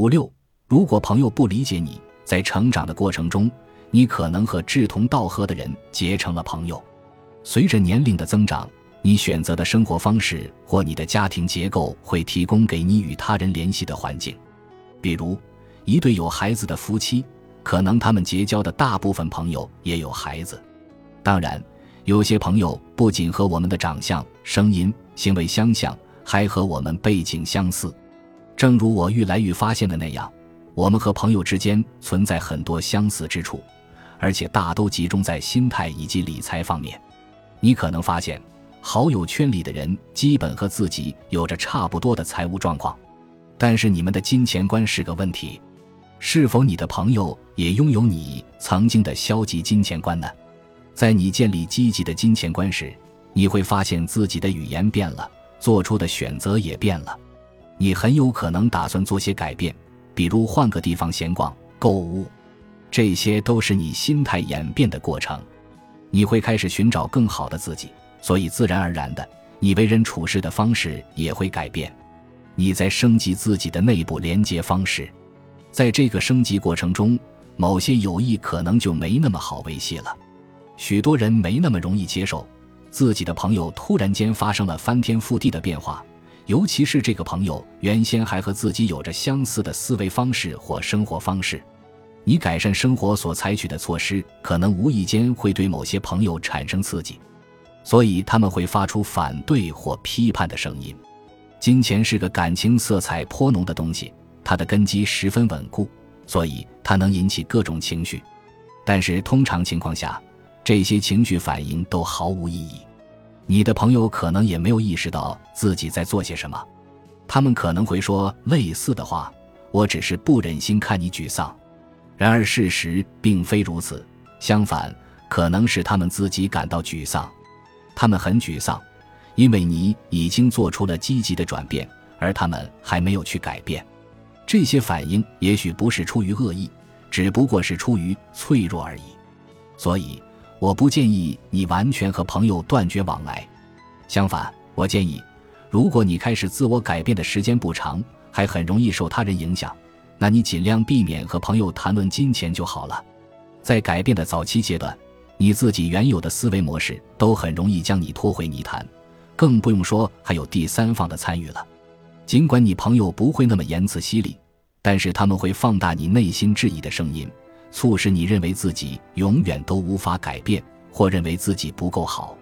五六，如果朋友不理解你，在成长的过程中，你可能和志同道合的人结成了朋友。随着年龄的增长，你选择的生活方式或你的家庭结构会提供给你与他人联系的环境。比如，一对有孩子的夫妻，可能他们结交的大部分朋友也有孩子。当然，有些朋友不仅和我们的长相、声音、行为相像，还和我们背景相似。正如我愈来愈发现的那样，我们和朋友之间存在很多相似之处，而且大都集中在心态以及理财方面。你可能发现，好友圈里的人基本和自己有着差不多的财务状况，但是你们的金钱观是个问题。是否你的朋友也拥有你曾经的消极金钱观呢？在你建立积极的金钱观时，你会发现自己的语言变了，做出的选择也变了。你很有可能打算做些改变，比如换个地方闲逛、购物，这些都是你心态演变的过程。你会开始寻找更好的自己，所以自然而然的，你为人处事的方式也会改变。你在升级自己的内部连接方式，在这个升级过程中，某些友谊可能就没那么好维系了。许多人没那么容易接受自己的朋友突然间发生了翻天覆地的变化。尤其是这个朋友原先还和自己有着相似的思维方式或生活方式，你改善生活所采取的措施，可能无意间会对某些朋友产生刺激，所以他们会发出反对或批判的声音。金钱是个感情色彩颇浓的东西，它的根基十分稳固，所以它能引起各种情绪。但是通常情况下，这些情绪反应都毫无意义。你的朋友可能也没有意识到自己在做些什么，他们可能会说类似的话：“我只是不忍心看你沮丧。”然而事实并非如此，相反，可能是他们自己感到沮丧。他们很沮丧，因为你已经做出了积极的转变，而他们还没有去改变。这些反应也许不是出于恶意，只不过是出于脆弱而已。所以。我不建议你完全和朋友断绝往来，相反，我建议，如果你开始自我改变的时间不长，还很容易受他人影响，那你尽量避免和朋友谈论金钱就好了。在改变的早期阶段，你自己原有的思维模式都很容易将你拖回泥潭，更不用说还有第三方的参与了。尽管你朋友不会那么言辞犀利，但是他们会放大你内心质疑的声音。促使你认为自己永远都无法改变，或认为自己不够好。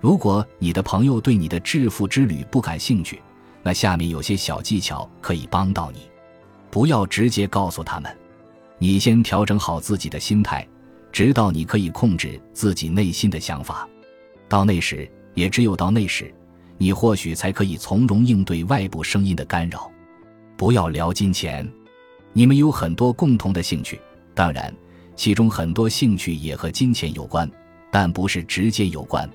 如果你的朋友对你的致富之旅不感兴趣，那下面有些小技巧可以帮到你。不要直接告诉他们，你先调整好自己的心态，直到你可以控制自己内心的想法。到那时，也只有到那时，你或许才可以从容应对外部声音的干扰。不要聊金钱，你们有很多共同的兴趣。当然，其中很多兴趣也和金钱有关，但不是直接有关。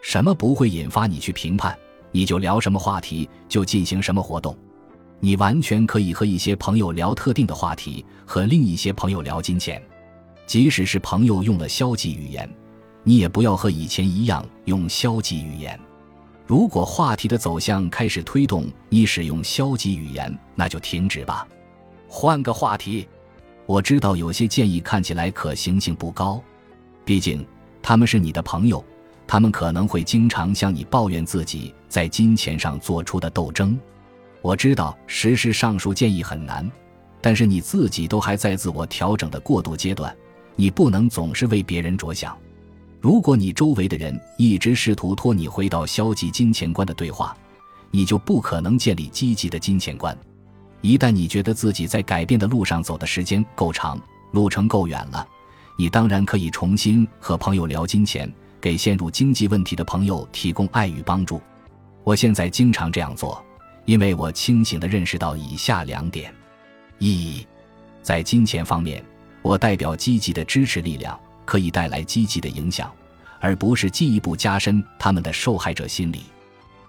什么不会引发你去评判，你就聊什么话题，就进行什么活动。你完全可以和一些朋友聊特定的话题，和另一些朋友聊金钱。即使是朋友用了消极语言，你也不要和以前一样用消极语言。如果话题的走向开始推动你使用消极语言，那就停止吧，换个话题。我知道有些建议看起来可行性不高，毕竟他们是你的朋友，他们可能会经常向你抱怨自己在金钱上做出的斗争。我知道实施上述建议很难，但是你自己都还在自我调整的过渡阶段，你不能总是为别人着想。如果你周围的人一直试图拖你回到消极金钱观的对话，你就不可能建立积极的金钱观。一旦你觉得自己在改变的路上走的时间够长，路程够远了，你当然可以重新和朋友聊金钱，给陷入经济问题的朋友提供爱与帮助。我现在经常这样做，因为我清醒地认识到以下两点：一，在金钱方面，我代表积极的支持力量，可以带来积极的影响，而不是进一步加深他们的受害者心理；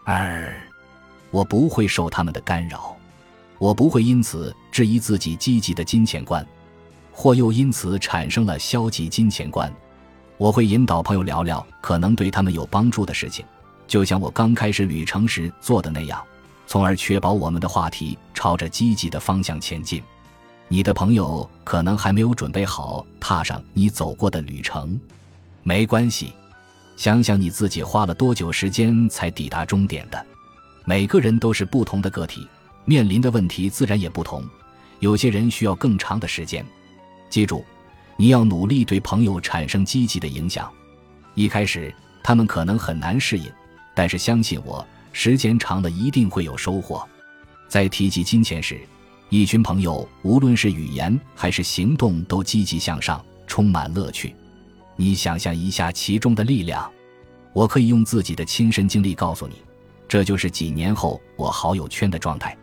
二，我不会受他们的干扰。我不会因此质疑自己积极的金钱观，或又因此产生了消极金钱观。我会引导朋友聊聊可能对他们有帮助的事情，就像我刚开始旅程时做的那样。从而确保我们的话题朝着积极的方向前进。你的朋友可能还没有准备好踏上你走过的旅程，没关系。想想你自己花了多久时间才抵达终点的。每个人都是不同的个体，面临的问题自然也不同。有些人需要更长的时间。记住，你要努力对朋友产生积极的影响。一开始他们可能很难适应，但是相信我，时间长了一定会有收获。在提及金钱时。一群朋友，无论是语言还是行动，都积极向上，充满乐趣。你想象一下其中的力量。我可以用自己的亲身经历告诉你，这就是几年后我好友圈的状态。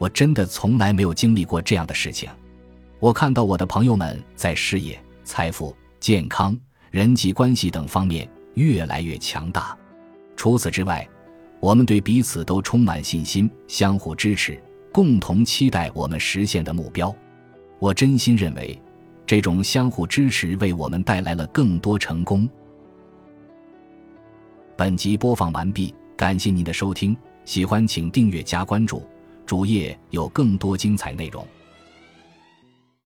我真的从来没有经历过这样的事情。我看到我的朋友们在事业、财富、健康、人际关系等方面越来越强大。除此之外，我们对彼此都充满信心，相互支持。共同期待我们实现的目标，我真心认为，这种相互支持为我们带来了更多成功。本集播放完毕，感谢您的收听，喜欢请订阅加关注，主页有更多精彩内容。